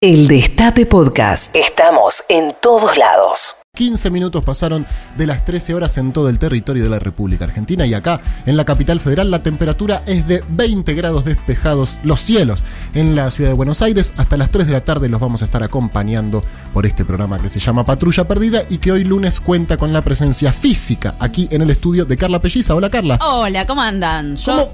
El Destape Podcast. Estamos en todos lados. 15 minutos pasaron de las 13 horas en todo el territorio de la República Argentina y acá, en la capital federal, la temperatura es de 20 grados despejados los cielos. En la ciudad de Buenos Aires, hasta las 3 de la tarde los vamos a estar acompañando por este programa que se llama Patrulla Perdida y que hoy lunes cuenta con la presencia física aquí en el estudio de Carla Pelliza. Hola Carla. Hola, ¿cómo andan? Yo ¿Cómo,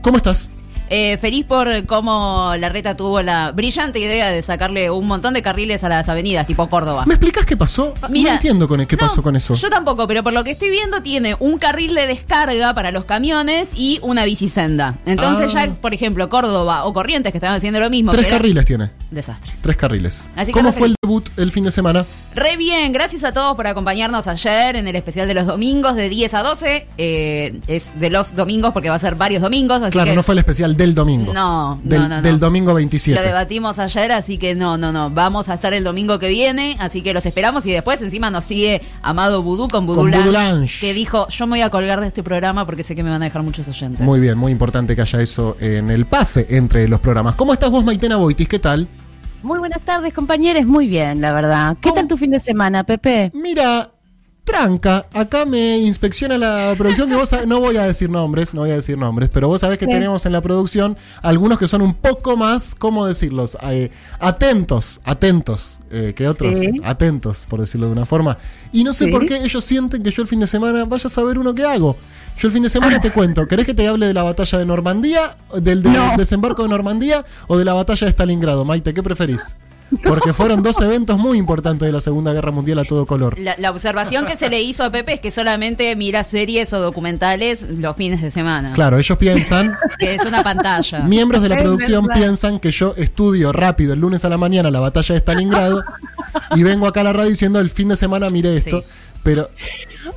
¿Cómo estás? Eh, feliz por cómo la reta tuvo la brillante idea de sacarle un montón de carriles a las avenidas, tipo Córdoba. ¿Me explicas qué pasó? no Mira, entiendo con qué no, pasó con eso. Yo tampoco, pero por lo que estoy viendo tiene un carril de descarga para los camiones y una bicisenda. Entonces Ah. ya, por ejemplo, Córdoba o Corrientes que estaban haciendo lo mismo. Tres era- carriles tiene. Desastre. Tres carriles. Así que ¿Cómo fue el debut el fin de semana? Re bien, gracias a todos por acompañarnos ayer en el especial de los domingos de 10 a 12. Eh, es de los domingos porque va a ser varios domingos. Así Claro, que no fue el especial del domingo. No, del, no, no, no. Del domingo 27. Lo debatimos ayer, así que no, no, no. Vamos a estar el domingo que viene, así que los esperamos. Y después encima nos sigue Amado Vudú con Vudú que dijo, yo me voy a colgar de este programa porque sé que me van a dejar muchos oyentes. Muy bien, muy importante que haya eso en el pase entre los programas. ¿Cómo estás vos, Maitena Boitis? ¿Qué tal? Muy buenas tardes, compañeros. Muy bien, la verdad. ¿Qué ¿Cómo? tal tu fin de semana, Pepe? Mira, tranca, acá me inspecciona la producción que vos sab- no voy a decir nombres, no voy a decir nombres, pero vos sabés que Sí. tenemos en la producción algunos que son un poco más, ¿cómo decirlos? Eh, atentos, atentos eh, que otros, Sí. atentos, por decirlo de una forma. Y no sé Sí. por qué ellos sienten que yo el fin de semana vaya a saber uno que hago. Yo el fin de semana te cuento, ¿querés que te hable de la batalla de Normandía, del No. desembarco de Normandía o de la batalla de Stalingrado? Maite, ¿qué preferís? Porque fueron dos eventos muy importantes de la Segunda Guerra Mundial a todo color. La, la observación que se le hizo a Pepe es que solamente mira series o documentales los fines de semana. Claro, ellos piensan, Que es una pantalla. miembros de la Es producción verdad. piensan que yo estudio rápido el lunes a la mañana la batalla de Stalingrado y vengo acá a la radio diciendo el fin de semana mire esto, Sí. pero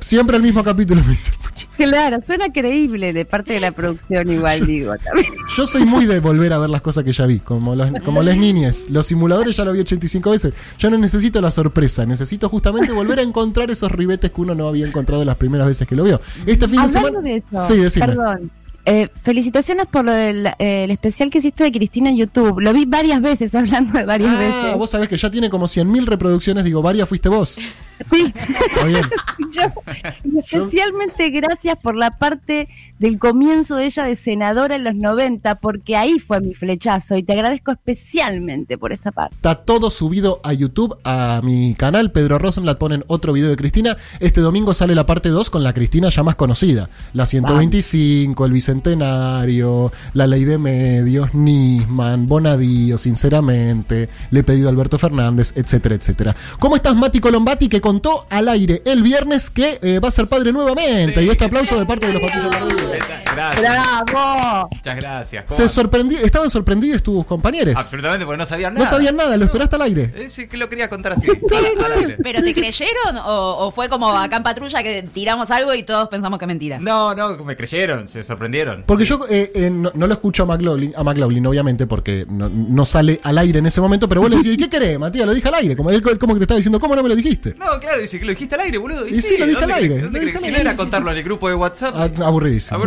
siempre el mismo capítulo me dice. Claro, suena creíble de parte de la producción, igual digo también. Yo soy muy de volver a ver las cosas que ya vi, como, los, como las niñas. Los simuladores ya lo vi 85 veces. Yo no necesito la sorpresa, necesito justamente volver a encontrar esos ribetes que uno no había encontrado las primeras veces que lo vio. Este fin de Hablando semana. de eso, sí, perdón. Eh, felicitaciones por lo del eh, el especial que hiciste de Cristina en YouTube. Lo vi varias veces, hablando de varias Ah, veces. vos sabés que ya tiene como 100.000 reproducciones, digo, varias fuiste vos. Sí. Yo- y especialmente gracias por la parte del comienzo de ella de senadora en los 90, porque ahí fue mi flechazo y te agradezco especialmente por esa parte. Está todo subido a YouTube, a mi canal. Pedro Rosenblatt ponen otro video de Cristina. Este domingo sale la parte 2 con la Cristina ya más conocida. La 125, el Bicentenario, la Ley de Medios, Nisman, Bonadío, sinceramente, Le he pedido a Alberto Fernández, etcétera, etcétera. ¿Cómo estás, Mati Colombati, que contó al aire el viernes que eh, va a ser padre nuevamente? Y este aplauso de parte de los patrullos. Gracias. ¡Bravo! Muchas gracias. ¿Cómo Se andan? sorprendi estaban sorprendidos tus compañeros. Absolutamente, porque no sabían nada. No sabían nada, lo esperaste al aire. Eh, sí, que lo quería contar así. al- al aire. ¿Pero te creyeron o, o fue como acá en patrulla que tiramos algo y todos pensamos que es mentira? No, no, me creyeron, se sorprendieron. Porque yo eh, eh, no, no lo escucho a McLaughlin, a McLaughlin, obviamente, porque no, no sale al aire en ese momento, pero vos le decís, ¿y qué querés, Matías? Lo dije al aire. Como él como que te estaba diciendo, ¿cómo no me lo dijiste? No, claro, dice que lo dijiste al aire, boludo. Y sí, lo dije ¿dónde al aire, ¿Dónde lo crees dije que al si no aire. era contarlo en el grupo de WhatsApp? Ah, aburridísimo.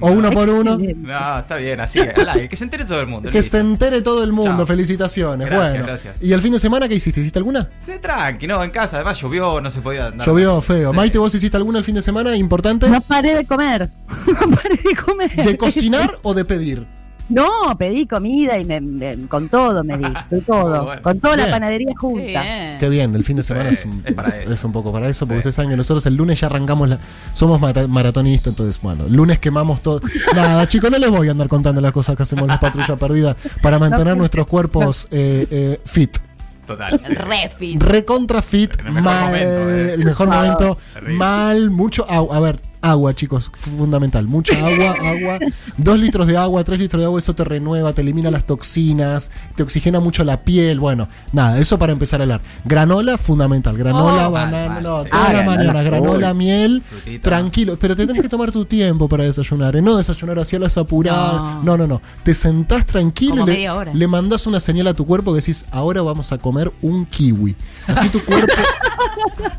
O uno por uno. No, está bien, así, al aire, que se entere todo el mundo. Que listo. se entere todo el mundo. Chao. Felicitaciones. Gracias, bueno. gracias. ¿Y el fin de semana qué hiciste? ¿Hiciste alguna? Sí, tranqui, no, en casa, además llovió, no se podía andar. Llovió feo. Sí. Maite, ¿vos hiciste alguna el fin de semana importante? No paré de comer. No paré de comer. ¿De cocinar o de pedir? No, pedí comida y me, me- con todo me di, de todo. Bueno. Con toda Bien. la panadería junta. bien. Qué bien, el fin de semana es un, Es para eso. es un poco para eso, porque Sí. ustedes saben que nosotros el lunes ya arrancamos, la, somos maratonistas, entonces, bueno, el lunes quemamos todo. Nada, chicos, no les voy a andar contando las cosas que hacemos en la patrulla perdida para mantener nuestros cuerpos eh, eh, fit. Total. sí. Refit. Recontra fit, En el mejor mal, momento, eh. el mejor momento, Terrible. mal, mucho. A ver, agua, chicos, fundamental. Mucha agua, agua. Dos litros de agua, tres litros de agua, eso te renueva, te elimina las toxinas, te oxigena mucho la piel. Bueno, nada, eso para empezar a hablar. Granola, fundamental. Granola, Oh, banana, no, toda Ah, la granola, mañana. Granola, uy. miel, Frutita. tranquilo. Pero te tenés que tomar tu tiempo para desayunar, ¿eh? no desayunar así a las apuradas. No. No, no, no. Te sentás tranquilo y le, le mandás una señal a tu cuerpo que decís, ahora vamos a comer un kiwi. Así tu cuerpo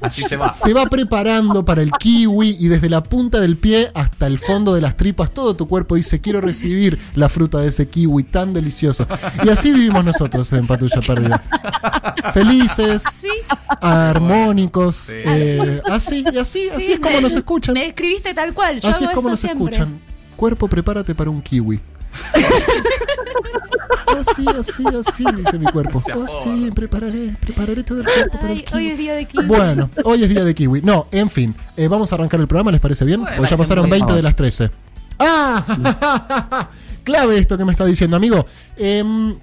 Así se va. se va preparando para el kiwi y desde la punta del pie hasta el fondo de las tripas, todo tu cuerpo dice, quiero recibir la fruta de ese kiwi tan delicioso. Y así vivimos nosotros en Patrulla Perdida. Felices, Sí. armónicos, Sí. eh, así, y así, así Sí, es como me- nos escuchan. Me describiste tal cual. Yo Así hago es como eso nos siempre. escuchan. Cuerpo, prepárate para un kiwi. Así, así, así, dice mi cuerpo. Oh, sí, prepararé, prepararé todo el cuerpo para el kiwi. hoy es día de kiwi. Bueno, hoy es día de kiwi. No, en fin, eh, vamos a arrancar el programa, ¿les parece bien? Bueno, Porque ya pasaron muy 20 bien. de las 13. ¡Ah! Clave esto que me está diciendo, amigo. Em,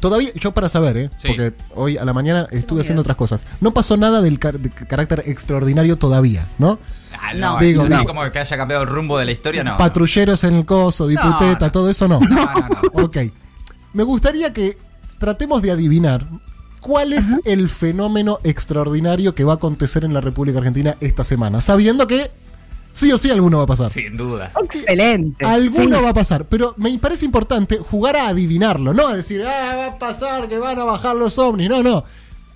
todavía, yo para saber, ¿eh? Sí. Porque hoy a la mañana estuve haciendo otras cosas. No pasó nada del car- de carácter extraordinario todavía, ¿no? Ah, No. no, Digo, no. como que haya cambiado el rumbo de la historia, no. Patrulleros en el coso, diputeta, no. todo eso no. No, no, no. Ok. Me gustaría que tratemos de adivinar cuál es el fenómeno extraordinario que va a acontecer en la República Argentina esta semana, sabiendo que sí o sí alguno va a pasar. Sin duda. Excelente. Alguno Sí. va a pasar, pero me parece importante jugar a adivinarlo, no a decir, ah, va a pasar que van a bajar los ovnis, no, no.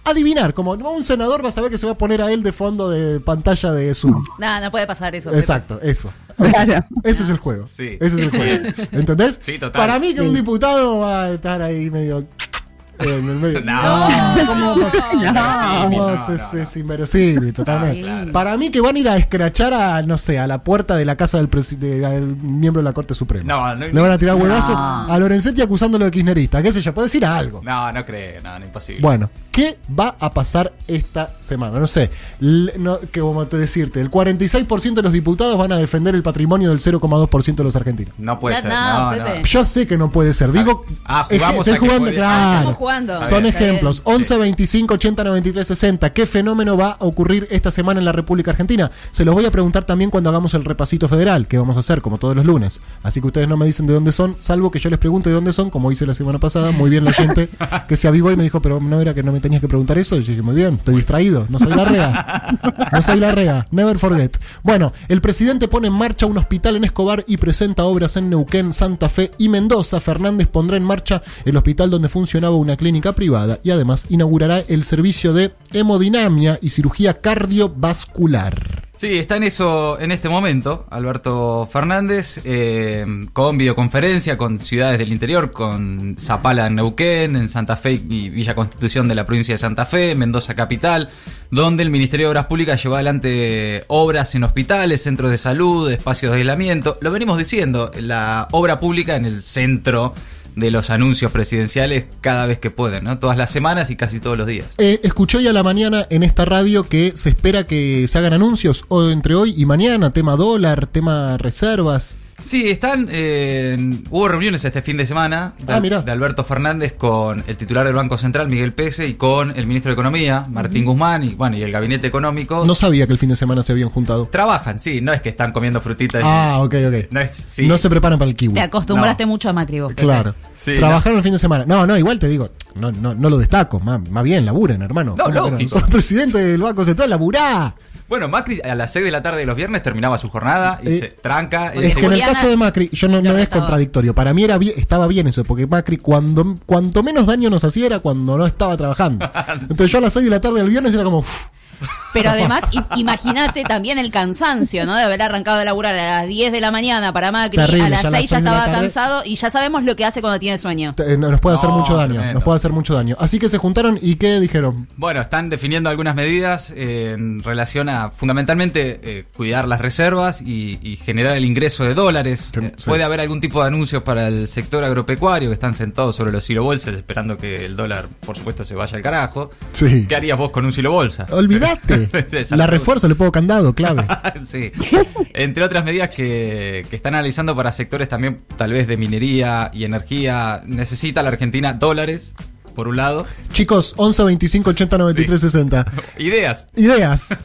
Adivinar, como un senador va a saber que se va a poner a él de fondo de pantalla de Zoom. Nada, no puede pasar eso. Exacto, eso. Claro. Ese es el juego. Sí. Ese es el juego. ¿Entendés? Sí, total. Para mí que un diputado va a estar ahí medio. En el medio. No. ¿cómo va a? No. ¿Cómo No, es, no, es- no. es inverosímil, totalmente. Ah, claro. Para mí que van a ir a escrachar a, no sé, a la puerta de la casa del, de- del miembro de la Corte Suprema. No, no- Le van a tirar huevazos No. a Lorenzetti acusándolo de kirchnerista. ¿Qué sé yo? Puede decir algo. No, no creo, no, no, imposible. Bueno, ¿qué va a pasar esta semana? No sé, que como te decirte, el 46% de los diputados van a defender el patrimonio del 0,2% de los argentinos. No puede Ya, ser, no, no, Pepe. no. Yo sé que no puede ser, digo, Ah, es que jugamos estoy a que jugando, puede- Ah, claro. Jugando. Son Está bien. ejemplos. 11, 25, 80, 93, 60. ¿Qué fenómeno va a ocurrir esta semana en la República Argentina? Se los voy a preguntar también cuando hagamos el repasito federal, que vamos a hacer como todos los lunes. Así que ustedes no me dicen de dónde son, salvo que yo les pregunte de dónde son, como hice la semana pasada. Muy bien la gente que se avivó y me dijo, pero no era que no me tenías que preguntar eso. Y yo dije, muy bien, estoy distraído. No soy la rea. No soy la rea. Never forget. Bueno, el presidente pone en marcha un hospital en Escobar y presenta obras en Neuquén, Santa Fe y Mendoza. Fernández pondrá en marcha el hospital donde funcionaba una clínica privada y además inaugurará el servicio de hemodinamia y cirugía cardiovascular. Sí, está en eso en este momento, Alberto Fernández, eh, con videoconferencia con ciudades del interior, con Zapala en Neuquén, en Santa Fe y Villa Constitución de la provincia de Santa Fe, Mendoza Capital, donde el Ministerio de Obras Públicas llevó adelante obras en hospitales, centros de salud, espacios de aislamiento. Lo venimos diciendo, la obra pública en el centro de los anuncios presidenciales cada vez que pueden, ¿no? Todas las semanas y casi todos los días. Eh, escuché hoy a la mañana en esta radio que se espera que se hagan anuncios o entre hoy y mañana, tema dólar, tema reservas. Sí, están. eh, hubo reuniones este fin de semana de, Ah, de Alberto Fernández con el titular del Banco Central, Miguel Pese, y con el ministro de Economía, Martín Guzmán, y bueno, y el gabinete económico. No sabía que el fin de semana se habían juntado. Trabajan, sí, no es que están comiendo frutitas. y- Ah, ok, ok. No, es, sí. No se preparan para el kiwi. Te acostumbraste mucho a Macri vos. Claro. Sí, Trabajaron el fin de semana. No, no, igual te digo, no, no, no lo destaco. Más, más bien, laburen, hermano. No, ¿Cómo que lógico. Sos presidente del Banco Central, laburá. Bueno, Macri a las 6 de la tarde de los viernes terminaba su jornada y Eh, se tranca. Es se- que en el caso de Macri, yo no, es contradictorio. Para mí era bien- estaba bien eso, porque Macri, cuando cuanto menos daño nos hacía era cuando no estaba trabajando. Entonces yo a las 6 de la tarde del viernes era como, "Uf, Pero además, imagínate también el cansancio, ¿no? De haber arrancado de laburar a las 10 de la mañana para Macri, Terrible, a las ya a las 6 ya estaba tarde. cansado y ya sabemos lo que hace cuando tiene sueño. te- nos puede hacer No, mucho daño. tremendo. Nos puede hacer mucho daño. Así que se juntaron y ¿qué dijeron? Bueno, están definiendo algunas medidas eh, en relación a fundamentalmente eh, cuidar las reservas y, y generar el ingreso de dólares. Que- Eh, sí. Puede haber algún tipo de anuncios para el sector agropecuario que están sentados sobre los silobolsas esperando que el dólar, por supuesto, se vaya al carajo. Sí. ¿Qué harías vos con un silobolsa? Olvidaste. La refuerzo, le pongo candado, clave. sí. Entre otras medidas que, que están analizando para sectores también tal vez de minería y energía, necesita la Argentina dólares, por un lado. Chicos, 11 25 80 93 60. Ideas. Ideas.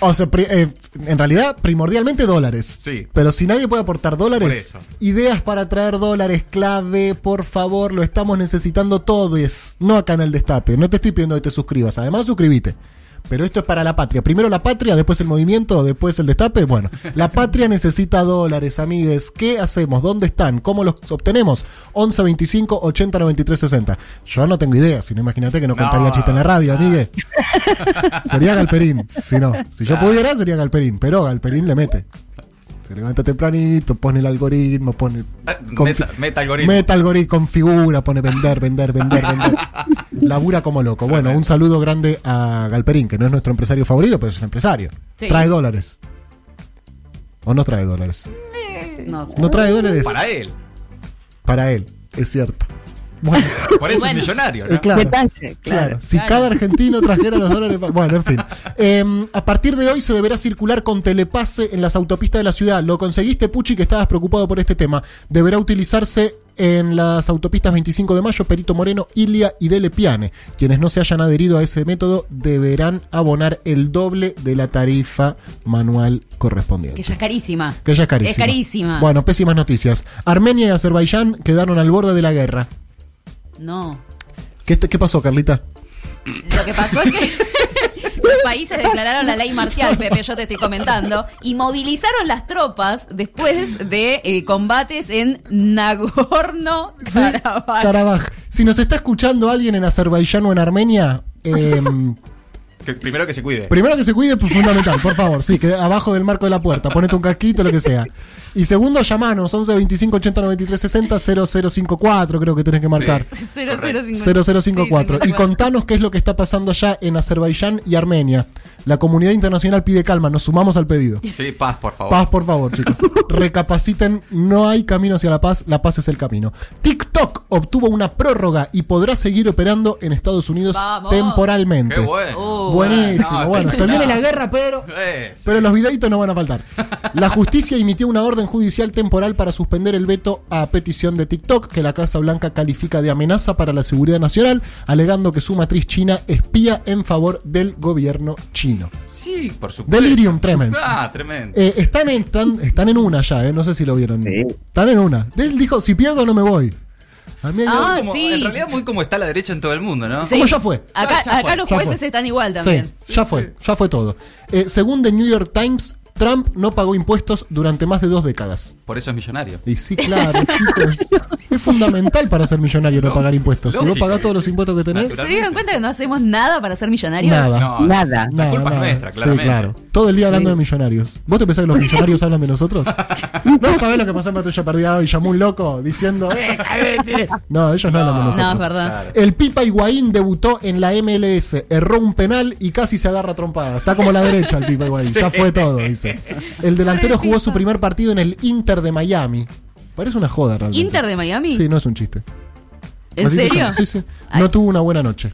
O sea, eh, en realidad, primordialmente dólares. Sí. Pero si nadie puede aportar Por dólares, ideas para traer dólares clave, por favor, lo estamos necesitando todos. No acá en el destape. No te estoy pidiendo que te suscribas. Además, suscríbete. Pero esto es para la patria. Primero la patria, después el movimiento, después el destape. Bueno, la patria necesita dólares, amigues. ¿Qué hacemos? ¿Dónde están? ¿Cómo los obtenemos? 11 25 80 93 60. Yo no tengo idea, si no imagínate que no, No. contaría chiste en la radio, amigue. sería Galperín. Si no, si yo pudiera, sería Galperín, pero Galperín le mete. Se levanta tempranito, pone el algoritmo, pone. Confi- Meta, meta algoritmo. Meta algoritmo, configura, pone vender, vender, vender, vender. Labura como loco. Bueno, un saludo grande a Galperín, que no es nuestro empresario favorito, pero es un empresario. Sí. Trae dólares. ¿O no trae dólares? No sé. No trae dólares Para él. para él, es cierto. Bueno, Por eso Bueno. es millonario, ¿no? eh, claro. Detalle, Claro, claro. si Claro. cada argentino trajera los dólares. Bueno, en fin. Eh, a partir de hoy se deberá circular con telepase en las autopistas de la ciudad. Lo conseguiste, Puchi, que estabas preocupado por este tema. Deberá utilizarse en las autopistas 25 de mayo, Perito Moreno, Ilia y Dele Piane. Quienes no se hayan adherido a ese método deberán abonar el doble de la tarifa manual correspondiente. Que ya es carísima. Que ya es carísima. Es carísima. Bueno, pésimas noticias. Armenia y Azerbaiyán quedaron al borde de la guerra. No. ¿Qué, te- qué pasó, Carlita? Lo que pasó es que los países declararon la ley marcial, Pepe, yo te estoy comentando, y movilizaron las tropas después de eh, combates en Nagorno Sí. Si nos está escuchando alguien en Azerbaiyán o en Armenia, em, Que primero que se cuide. primero que se cuide, pues fundamental, por favor. Sí, que abajo del marco de la puerta, ponete un casquito, lo que sea. Y segundo, llamanos, 11 25 80 93 60 0054, creo que tenés que marcar. 0054. Y contanos qué es lo que está pasando allá en Azerbaiyán y Armenia. La comunidad internacional pide calma, nos sumamos al pedido. Sí, paz, por favor. Paz, por favor, chicos. Recapaciten, no hay camino hacia la paz, la paz es el camino. TikTok obtuvo una prórroga y podrá seguir operando en Estados Unidos Vamos. temporalmente. Qué bueno. Uh, Buenísimo, No, bueno, se viene la guerra, pero... Eh, Pero los videitos no van a faltar. La justicia emitió una orden judicial temporal para suspender el veto a petición de TikTok, que la Casa Blanca califica de amenaza para la seguridad nacional, alegando que su matriz china espía en favor del gobierno chino. Sí, por supuesto. Delirium tremens. Ah, tremendo. Eh, están, en, están, están en una ya, eh, no sé si lo vieron. Sí. Están en una. Él dijo, si pierdo no me voy. A mí Ah, Como- sí. En realidad, muy como está la derecha en todo el mundo, ¿no? Sí. ¿Cómo ya fue? Acá, Ya- acá fue, los jueces fue. están igual también. Sí, ya fue, ya fue todo. Eh, según The New York Times, Trump no pagó impuestos durante más de dos décadas. Por eso es millonario. Y sí, claro, chicos. Es fundamental para ser millonario no pagar impuestos. Si vos lógico, pagás todos los sí. impuestos que tenés. ¿Se dieron cuenta que no hacemos nada para ser millonarios? nada. No, Nada. La culpa es nuestra, Sí, claramente. claro. Todo el día hablando de millonarios. ¿Vos te pensás que los millonarios hablan de nosotros? ¿No sabés lo que pasó en Patrulla Perdida hoy? Llamó un loco diciendo, ¡eh, cállate! No, ellos no, hablan de No, nosotros. No, es verdad. Claro. El Pipa Higuaín debutó en la MLS, erró un penal y casi se agarra trompadas. Está como la derecha el Pipa Higuaín, ya fue todo, dice. El delantero jugó su primer partido en el Inter de Miami. Parece una joda realmente. ¿Inter de Miami? Sí, no es un chiste. ¿En Así se serio? llama, Sí, sí. No tuvo una buena noche.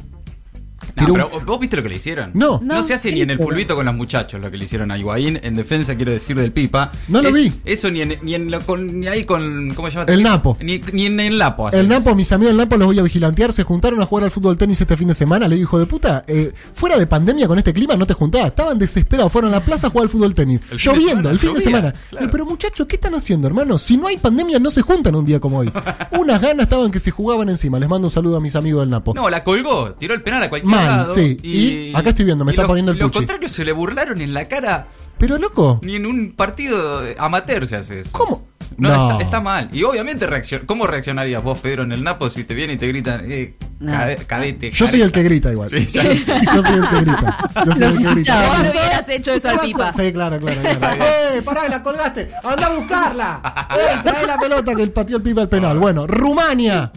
No, pero ¿vos viste lo que le hicieron? No. No, No. se hace ni en el fulbito con los muchachos lo que le hicieron a Higuaín, en defensa quiero decir del Pipa. No lo Es- vi. Eso ni en, ni en lo- con, ni ahí con ¿cómo se llama? El Napo. Ni, ni en el Napo. El. Napo, mis amigos del Napo los voy a vigilantear. Se juntaron a jugar al fútbol tenis este fin de semana. Le dijo, hijo de puta, eh, fuera de pandemia con este clima no te juntabas. Estaban desesperados. Fueron a la plaza a jugar al fútbol tenis. El fin de Lloviendo, semana, el fin de semana. claro. Eh, pero muchachos, ¿qué están haciendo, hermano? Si no hay pandemia, no se juntan un día como hoy. Unas ganas estaban que se jugaban encima. Les mando un saludo a mis amigos del Napo. No, la colgó, tiró el penal a cualquier Sí. Y acá estoy viendo, me está los- poniendo el puchi. contrarios se le burlaron en la cara. Pero loco, Ni en un partido amateur se hace eso. ¿cómo? No, No. Está, está mal. Y obviamente, reaccion ¿cómo reaccionarías vos, Pedro, en el Napo si te viene y te gritan, eh, No. cade- cadete? Yo soy el que careta"? grita igual. Sí, ya lo sé. Yo soy el que grita. Yo soy el que grita. Vos hubieras hecho eso ¿Qué al? Pipa. Sí, claro, claro, claro. ¡Eh, pará, la colgaste! ¡Anda a buscarla! ¡Eh, trae la pelota que el pateó el pipa al penal! Bueno, Rumania.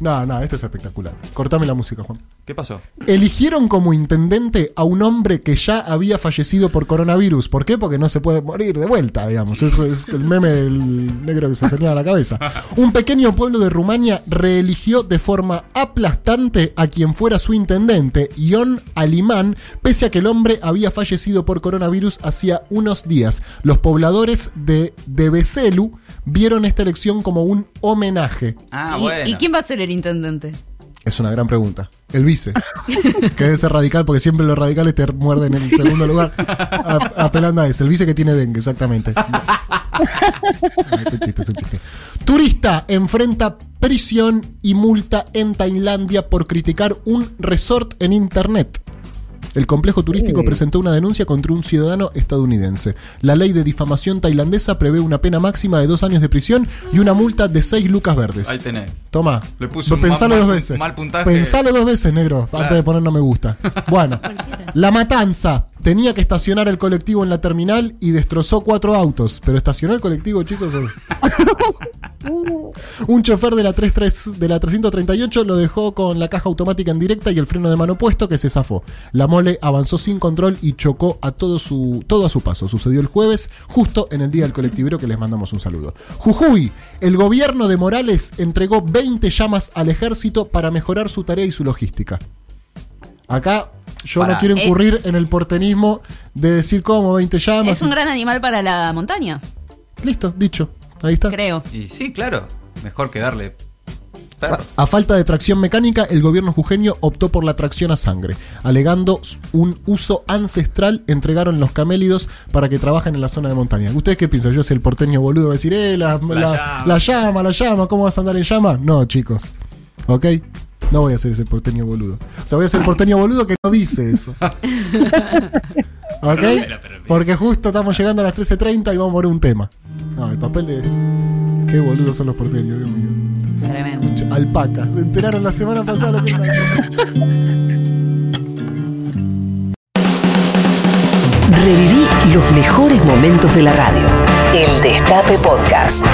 No, no, esto es espectacular. Cortame la música, Juan. ¿Qué pasó? Eligieron como intendente a un hombre que ya había fallecido por coronavirus. ¿Por qué? Porque no se puede morir de vuelta, digamos. Eso es el meme del negro que se señala la cabeza. Un pequeño pueblo de Rumania reeligió de forma aplastante a quien fuera su intendente, Ion Alimán, pese a que el hombre había fallecido por coronavirus hacía unos días. Los pobladores de Deveselu vieron esta elección como un homenaje. Ah, ¿Y, bueno. ¿Y quién va a ser el intendente? Es una gran pregunta. El vice. que debe ser radical porque siempre los radicales te muerden en segundo lugar. A- apelando a eso. El vice que tiene dengue, exactamente. Ah, es un chiste, es un chiste. Turista enfrenta prisión y multa en Tailandia por criticar un resort en internet. El complejo turístico presentó una denuncia contra un ciudadano estadounidense. La ley de difamación tailandesa prevé una pena máxima de dos años de prisión y una multa de seis lucas verdes. Ahí tenés. Toma. Le puso un Pensalo mal- dos veces. mal puntaje. Pensalo dos veces, negro, Claro. antes de poner no me gusta. Bueno, la matanza. Tenía que estacionar el colectivo en la terminal y destrozó cuatro autos. Pero estacionó el colectivo, chicos. Un chofer de la, 33 de la 338 lo dejó con la caja automática en directa y el freno de mano puesto que se zafó. La mole avanzó sin control y chocó a todo, su, todo a su paso. Sucedió el jueves, justo en el día del colectivero que les mandamos un saludo. Jujuy, el gobierno de Morales entregó 20 llamas al ejército para mejorar su tarea y su logística. Acá yo no quiero Eh. incurrir en el portenismo de decir cómo 20 llamas. Es un gran animal para la montaña, Listo, dicho. Ahí está. creo. Y sí, claro. Mejor que darle perros. A falta de tracción mecánica, el gobierno jujeño optó por la tracción a sangre. Alegando un uso ancestral, entregaron los camélidos para que trabajen en la zona de montaña. ¿Ustedes qué piensan? Yo soy el porteño boludo, voy a decir, eh, la, la- llama. la llama, la llama, ¿cómo vas a andar en llama? No, chicos. ¿Ok? No voy a ser ese porteño boludo. O sea, voy a ser el porteño boludo que no dice eso. ¿Ok? Porque justo estamos llegando a las 13.30 y vamos a poner un tema. No, el papel de... Qué boludos son los porteños, Dios mío. Tremendo. Alpacas. Se enteraron la semana pasada lo que era Reviví los mejores momentos de la radio. El Destape Podcast.